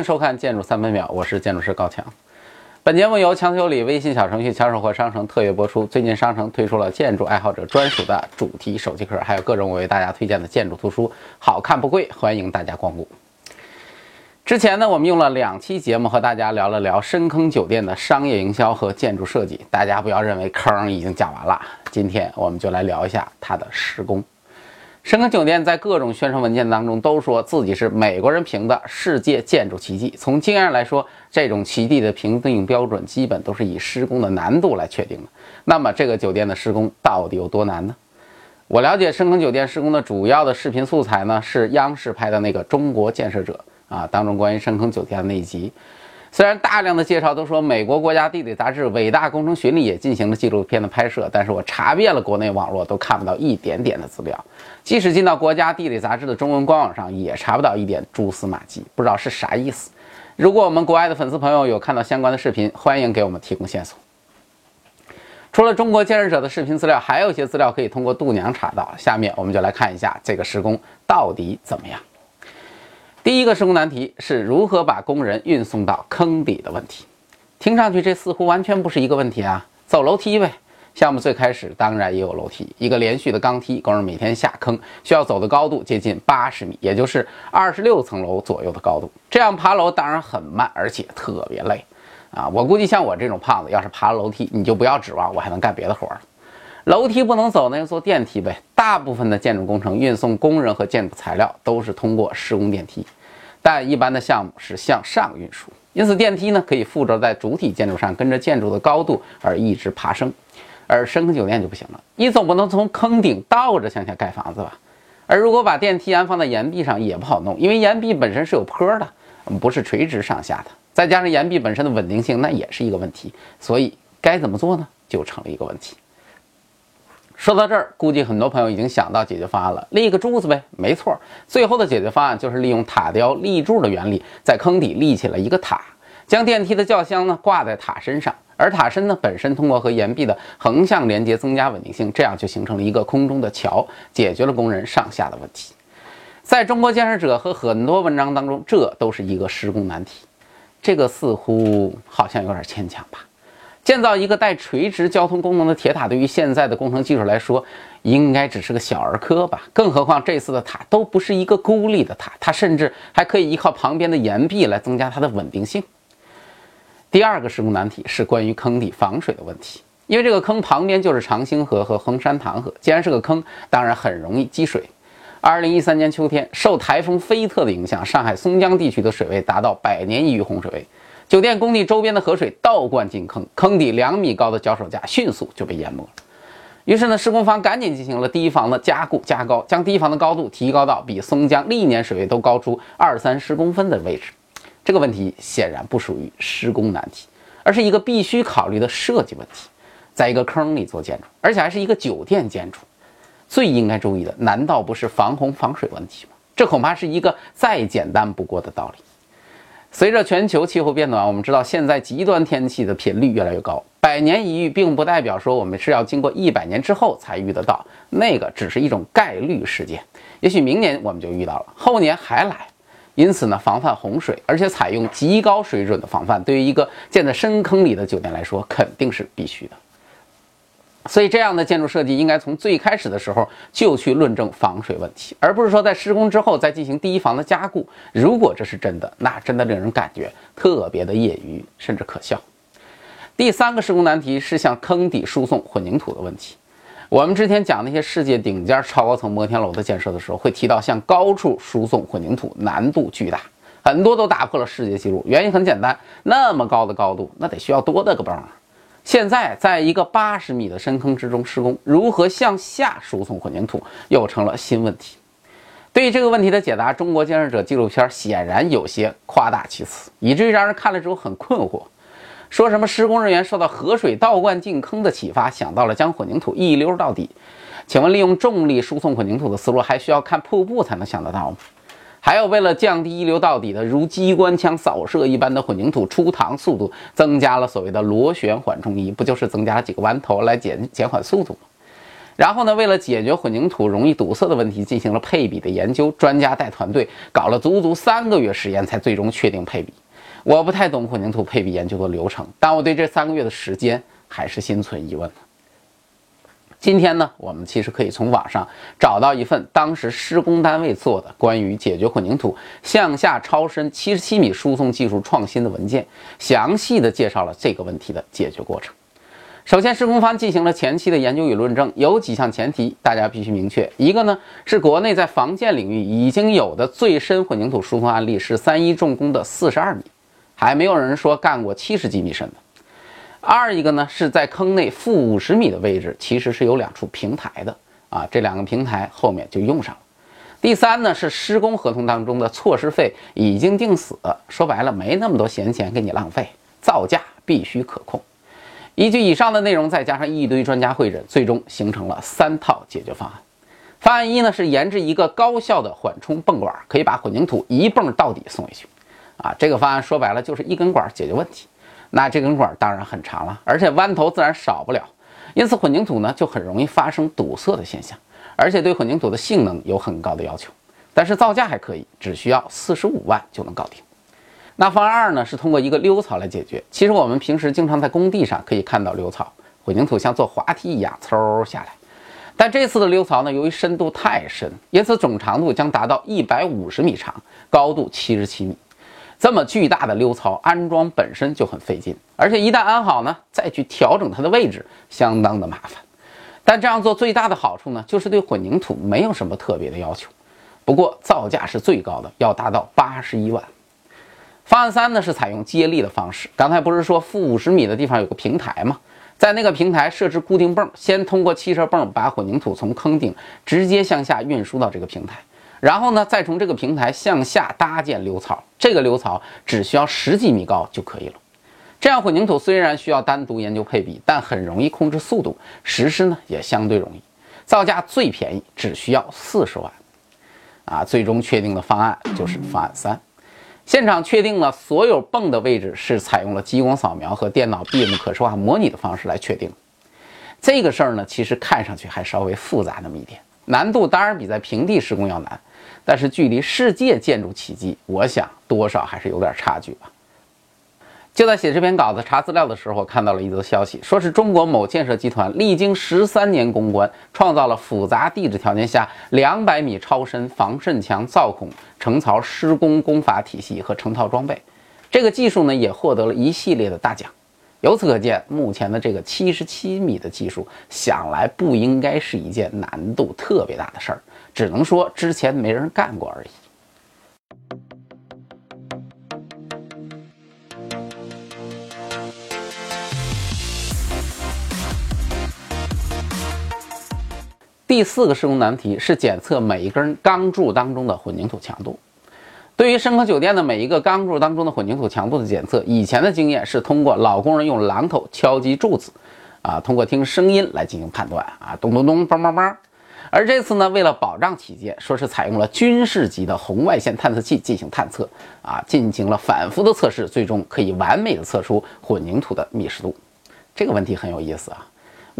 迎收看《建筑三分秒》，我是建筑师高强。本节目由强修理微信小程序强手货商城特约播出。最近商城推出了建筑爱好者专属的主题手机壳，还有各种我为大家推荐的建筑图书，好看不贵，欢迎大家光顾。之前呢，我们用了两期节目和大家聊了聊深坑酒店的商业营销和建筑设计，大家不要认为坑已经讲完了，今天我们就来聊一下它的施工。深坑酒店在各种宣传文件当中都说自己是美国人评的世界建筑奇迹。从经验来说，这种奇迹的评定标准基本都是以施工的难度来确定的。那么，这个酒店的施工到底有多难呢？我了解深坑酒店施工的主要的视频素材呢，是央视拍的那个《中国建设者》啊当中关于深坑酒店的那一集。虽然大量的介绍都说美国国家地理杂志《伟大工程巡礼》也进行了纪录片的拍摄，但是我查遍了国内网络，都看不到一点点的资料。即使进到国家地理杂志的中文官网上，也查不到一点蛛丝马迹，不知道是啥意思。如果我们国外的粉丝朋友有看到相关的视频，欢迎给我们提供线索。除了中国建设者的视频资料，还有一些资料可以通过度娘查到。下面我们就来看一下这个施工到底怎么样。第一个施工难题是如何把工人运送到坑底的问题。听上去这似乎完全不是一个问题啊，走楼梯呗。项目最开始当然也有楼梯，一个连续的钢梯，工人每天下坑需要走的高度接近八十米，也就是二十六层楼左右的高度。这样爬楼当然很慢，而且特别累啊！我估计像我这种胖子，要是爬楼梯，你就不要指望我还能干别的活了。楼梯不能走，那就坐电梯呗。大部分的建筑工程运送工人和建筑材料都是通过施工电梯，但一般的项目是向上运输，因此电梯呢可以附着在主体建筑上，跟着建筑的高度而一直爬升。而深坑酒店就不行了，你总不能从坑顶倒着向下盖房子吧？而如果把电梯安放在岩壁上也不好弄，因为岩壁本身是有坡的，不是垂直上下的，再加上岩壁本身的稳定性，那也是一个问题。所以该怎么做呢？就成了一个问题。说到这儿，估计很多朋友已经想到解决方案了，立个柱子呗。没错，最后的解决方案就是利用塔吊立柱的原理，在坑底立起了一个塔，将电梯的轿厢呢挂在塔身上，而塔身呢本身通过和岩壁的横向连接增加稳定性，这样就形成了一个空中的桥，解决了工人上下的问题。在中国建设者和很多文章当中，这都是一个施工难题，这个似乎好像有点牵强吧。建造一个带垂直交通功能的铁塔，对于现在的工程技术来说，应该只是个小儿科吧？更何况这次的塔都不是一个孤立的塔，它甚至还可以依靠旁边的岩壁来增加它的稳定性。第二个施工难题是关于坑底防水的问题，因为这个坑旁边就是长兴河和横山塘河，既然是个坑，当然很容易积水。二零一三年秋天，受台风菲特的影响，上海松江地区的水位达到百年一遇洪水位。酒店工地周边的河水倒灌进坑，坑底两米高的脚手架迅速就被淹没了。于是呢，施工方赶紧进行了堤防的加固加高，将堤防的高度提高到比松江历年水位都高出二三十公分的位置。这个问题显然不属于施工难题，而是一个必须考虑的设计问题。在一个坑里做建筑，而且还是一个酒店建筑，最应该注意的难道不是防洪防水问题吗？这恐怕是一个再简单不过的道理。随着全球气候变暖，我们知道现在极端天气的频率越来越高。百年一遇，并不代表说我们是要经过一百年之后才遇得到，那个只是一种概率事件。也许明年我们就遇到了，后年还来。因此呢，防范洪水，而且采用极高水准的防范，对于一个建在深坑里的酒店来说，肯定是必须的。所以，这样的建筑设计应该从最开始的时候就去论证防水问题，而不是说在施工之后再进行堤防的加固。如果这是真的，那真的令人感觉特别的业余，甚至可笑。第三个施工难题是向坑底输送混凝土的问题。我们之前讲那些世界顶尖超高层摩天楼的建设的时候，会提到向高处输送混凝土难度巨大，很多都打破了世界纪录。原因很简单，那么高的高度，那得需要多大个泵啊？现在，在一个八十米的深坑之中施工，如何向下输送混凝土又成了新问题。对于这个问题的解答，《中国建设者》纪录片显然有些夸大其词，以至于让人看了之后很困惑。说什么施工人员受到河水倒灌进坑的启发，想到了将混凝土一溜到底。请问，利用重力输送混凝土的思路，还需要看瀑布才能想得到吗？还有为了降低一流到底的如机关枪扫射一般的混凝土出膛速度，增加了所谓的螺旋缓冲仪，不就是增加了几个弯头来减减缓速度吗？然后呢，为了解决混凝土容易堵塞的问题，进行了配比的研究，专家带团队搞了足足三个月时间，才最终确定配比。我不太懂混凝土配比研究的流程，但我对这三个月的时间还是心存疑问的。今天呢，我们其实可以从网上找到一份当时施工单位做的关于解决混凝土向下超深七十七米输送技术创新的文件，详细的介绍了这个问题的解决过程。首先，施工方进行了前期的研究与论证，有几项前提大家必须明确。一个呢，是国内在房建领域已经有的最深混凝土输送案例是三一重工的四十二米，还没有人说干过七十几米深的。二一个呢，是在坑内负五十米的位置，其实是有两处平台的啊，这两个平台后面就用上了。第三呢，是施工合同当中的措施费已经定死，说白了没那么多闲钱给你浪费，造价必须可控。依据以上的内容，再加上一堆专家会诊，最终形成了三套解决方案。方案一呢，是研制一个高效的缓冲泵管，可以把混凝土一泵到底送回去。啊，这个方案说白了就是一根管解决问题。那这根管当然很长了，而且弯头自然少不了，因此混凝土呢就很容易发生堵塞的现象，而且对混凝土的性能有很高的要求。但是造价还可以，只需要四十五万就能搞定。那方案二呢是通过一个溜槽来解决。其实我们平时经常在工地上可以看到溜槽，混凝土像坐滑梯一样嗖下来。但这次的溜槽呢，由于深度太深，因此总长度将达到一百五十米长，高度七十七米。这么巨大的溜槽安装本身就很费劲，而且一旦安好呢，再去调整它的位置相当的麻烦。但这样做最大的好处呢，就是对混凝土没有什么特别的要求。不过造价是最高的，要达到八十一万。方案三呢是采用接力的方式，刚才不是说负五十米的地方有个平台吗？在那个平台设置固定泵，先通过汽车泵把混凝土从坑顶直接向下运输到这个平台。然后呢，再从这个平台向下搭建流槽，这个流槽只需要十几米高就可以了。这样混凝土虽然需要单独研究配比，但很容易控制速度，实施呢也相对容易，造价最便宜，只需要四十万。啊，最终确定的方案就是方案三。现场确定了所有泵的位置是采用了激光扫描和电脑 BIM 可视化模拟的方式来确定。这个事儿呢，其实看上去还稍微复杂那么一点，难度当然比在平地施工要难。但是距离世界建筑奇迹，我想多少还是有点差距吧。就在写这篇稿子查资料的时候，看到了一则消息，说是中国某建设集团历经十三年攻关，创造了复杂地质条件下两百米超深防渗墙造孔成槽施工工法体系和成套装备。这个技术呢，也获得了一系列的大奖。由此可见，目前的这个七十七米的技术，想来不应该是一件难度特别大的事儿。只能说之前没人干过而已。第四个施工难题是检测每一根钢柱当中的混凝土强度。对于深坑酒店的每一个钢柱当中的混凝土强度的检测，以前的经验是通过老工人用榔头敲击柱子，啊，通过听声音来进行判断，啊，咚咚咚，梆梆梆。而这次呢，为了保障起见，说是采用了军事级的红外线探测器进行探测，啊，进行了反复的测试，最终可以完美的测出混凝土的密实度。这个问题很有意思啊。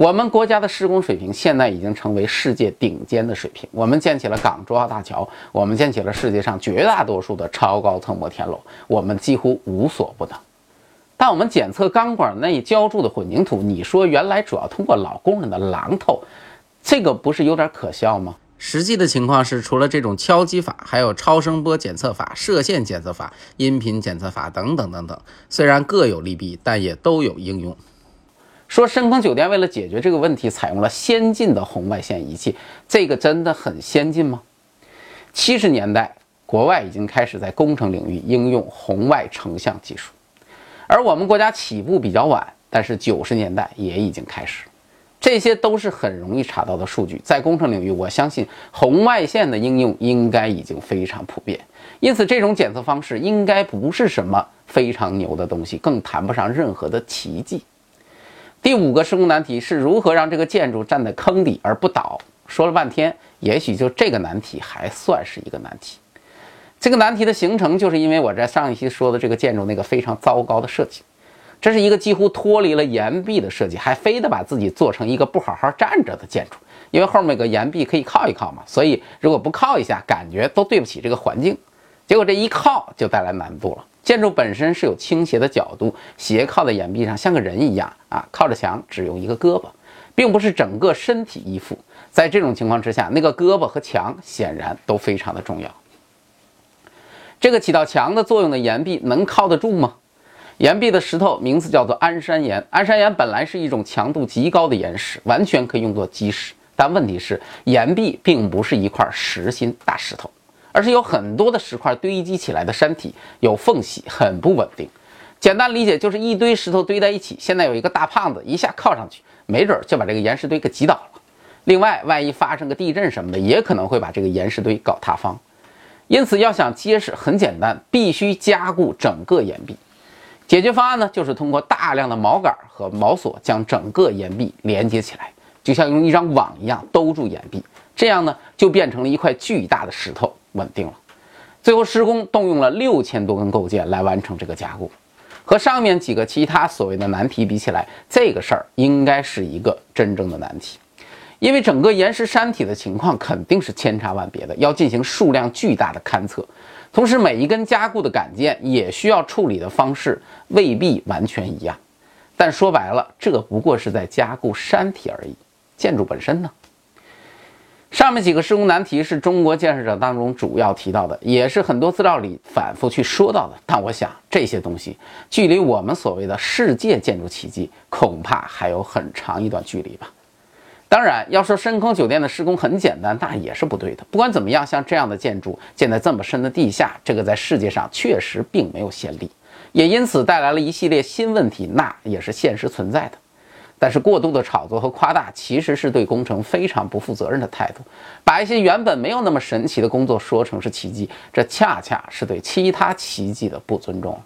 我们国家的施工水平现在已经成为世界顶尖的水平，我们建起了港珠澳大桥，我们建起了世界上绝大多数的超高层摩天楼，我们几乎无所不能。但我们检测钢管内浇筑的混凝土，你说原来主要通过老工人的榔头。这个不是有点可笑吗？实际的情况是，除了这种敲击法，还有超声波检测法、射线检测法、音频检测法等等等等。虽然各有利弊，但也都有应用。说深坑酒店为了解决这个问题，采用了先进的红外线仪器，这个真的很先进吗？七十年代，国外已经开始在工程领域应用红外成像技术，而我们国家起步比较晚，但是九十年代也已经开始。这些都是很容易查到的数据，在工程领域，我相信红外线的应用应该已经非常普遍，因此这种检测方式应该不是什么非常牛的东西，更谈不上任何的奇迹。第五个施工难题是如何让这个建筑站在坑底而不倒？说了半天，也许就这个难题还算是一个难题。这个难题的形成，就是因为我在上一期说的这个建筑那个非常糟糕的设计。这是一个几乎脱离了岩壁的设计，还非得把自己做成一个不好好站着的建筑，因为后面有个岩壁可以靠一靠嘛，所以如果不靠一下，感觉都对不起这个环境。结果这一靠就带来难度了。建筑本身是有倾斜的角度，斜靠在岩壁上，像个人一样啊，靠着墙，只用一个胳膊，并不是整个身体依附。在这种情况之下，那个胳膊和墙显然都非常的重要。这个起到墙的作用的岩壁能靠得住吗？岩壁的石头名字叫做安山岩。安山岩本来是一种强度极高的岩石，完全可以用作基石。但问题是，岩壁并不是一块实心大石头，而是有很多的石块堆积起来的山体，有缝隙，很不稳定。简单理解就是一堆石头堆在一起，现在有一个大胖子一下靠上去，没准就把这个岩石堆给挤倒了。另外，万一发生个地震什么的，也可能会把这个岩石堆搞塌方。因此，要想结实，很简单，必须加固整个岩壁。解决方案呢，就是通过大量的锚杆和锚索将整个岩壁连接起来，就像用一张网一样兜住岩壁，这样呢就变成了一块巨大的石头，稳定了。最后施工动用了六千多根构件来完成这个加固，和上面几个其他所谓的难题比起来，这个事儿应该是一个真正的难题，因为整个岩石山体的情况肯定是千差万别的，要进行数量巨大的勘测。同时，每一根加固的杆件也需要处理的方式未必完全一样，但说白了，这不过是在加固山体而已。建筑本身呢？上面几个施工难题是中国建设者当中主要提到的，也是很多资料里反复去说到的。但我想，这些东西距离我们所谓的世界建筑奇迹，恐怕还有很长一段距离吧。当然，要说深坑酒店的施工很简单，那也是不对的。不管怎么样，像这样的建筑建在这么深的地下，这个在世界上确实并没有先例，也因此带来了一系列新问题，那也是现实存在的。但是过度的炒作和夸大，其实是对工程非常不负责任的态度，把一些原本没有那么神奇的工作说成是奇迹，这恰恰是对其他奇迹的不尊重。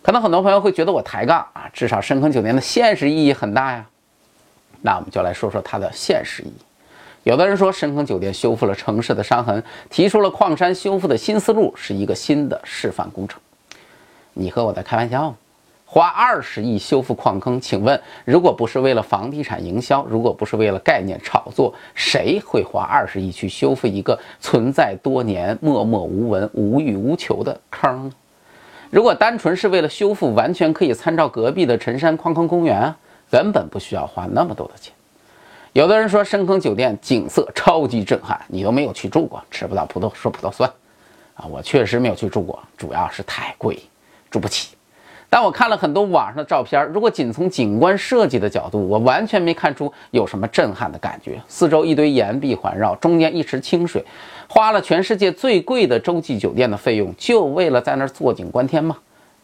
可能很多朋友会觉得我抬杠啊，至少深坑酒店的现实意义很大呀。那我们就来说说它的现实意义。有的人说深坑酒店修复了城市的伤痕，提出了矿山修复的新思路，是一个新的示范工程。你和我在开玩笑吗？花二十亿修复矿坑，请问如果不是为了房地产营销，如果不是为了概念炒作，谁会花二十亿去修复一个存在多年、默默无闻、无欲无求的坑呢？如果单纯是为了修复，完全可以参照隔壁的陈山矿坑公园。根本不需要花那么多的钱。有的人说深坑酒店景色超级震撼，你都没有去住过，吃不到葡萄说葡萄酸啊！我确实没有去住过，主要是太贵，住不起。但我看了很多网上的照片，如果仅从景观设计的角度，我完全没看出有什么震撼的感觉。四周一堆岩壁环绕，中间一池清水，花了全世界最贵的洲际酒店的费用，就为了在那儿坐井观天吗？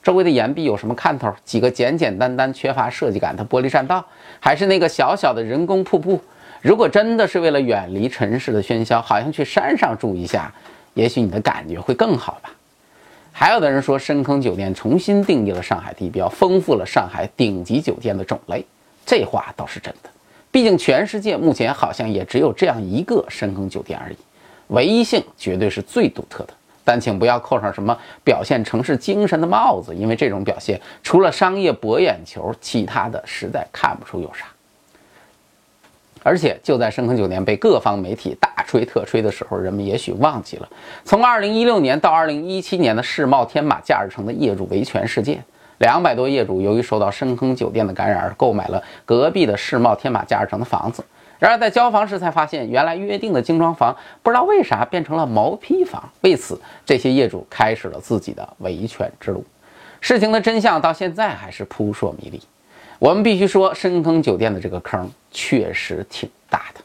周围的岩壁有什么看头？几个简简单单、缺乏设计感的玻璃栈道，还是那个小小的人工瀑布？如果真的是为了远离城市的喧嚣，好像去山上住一下，也许你的感觉会更好吧。还有的人说，深坑酒店重新定义了上海地标，丰富了上海顶级酒店的种类。这话倒是真的，毕竟全世界目前好像也只有这样一个深坑酒店而已，唯一性绝对是最独特的。但请不要扣上什么表现城市精神的帽子，因为这种表现除了商业博眼球，其他的实在看不出有啥。而且就在深坑酒店被各方媒体大吹特吹的时候，人们也许忘记了，从2016年到2017年的世贸天马假日城的业主维权事件，两百多业主由于受到深坑酒店的感染而购买了隔壁的世贸天马假日城的房子。然而，在交房时才发现，原来约定的精装房不知道为啥变成了毛坯房。为此，这些业主开始了自己的维权之路。事情的真相到现在还是扑朔迷离。我们必须说，深坑酒店的这个坑确实挺大的。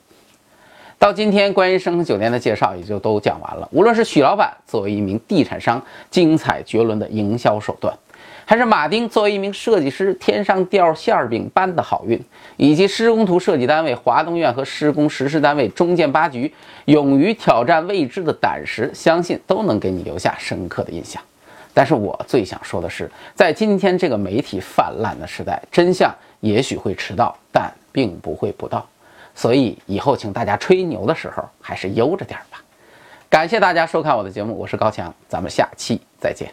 到今天，关于深坑酒店的介绍也就都讲完了。无论是许老板作为一名地产商，精彩绝伦的营销手段。还是马丁作为一名设计师，天上掉馅儿饼般的好运，以及施工图设计单位华东院和施工实施单位中建八局勇于挑战未知的胆识，相信都能给你留下深刻的印象。但是我最想说的是，在今天这个媒体泛滥的时代，真相也许会迟到，但并不会不到。所以以后请大家吹牛的时候，还是悠着点吧。感谢大家收看我的节目，我是高强，咱们下期再见。